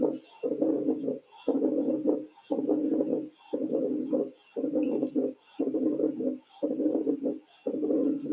thank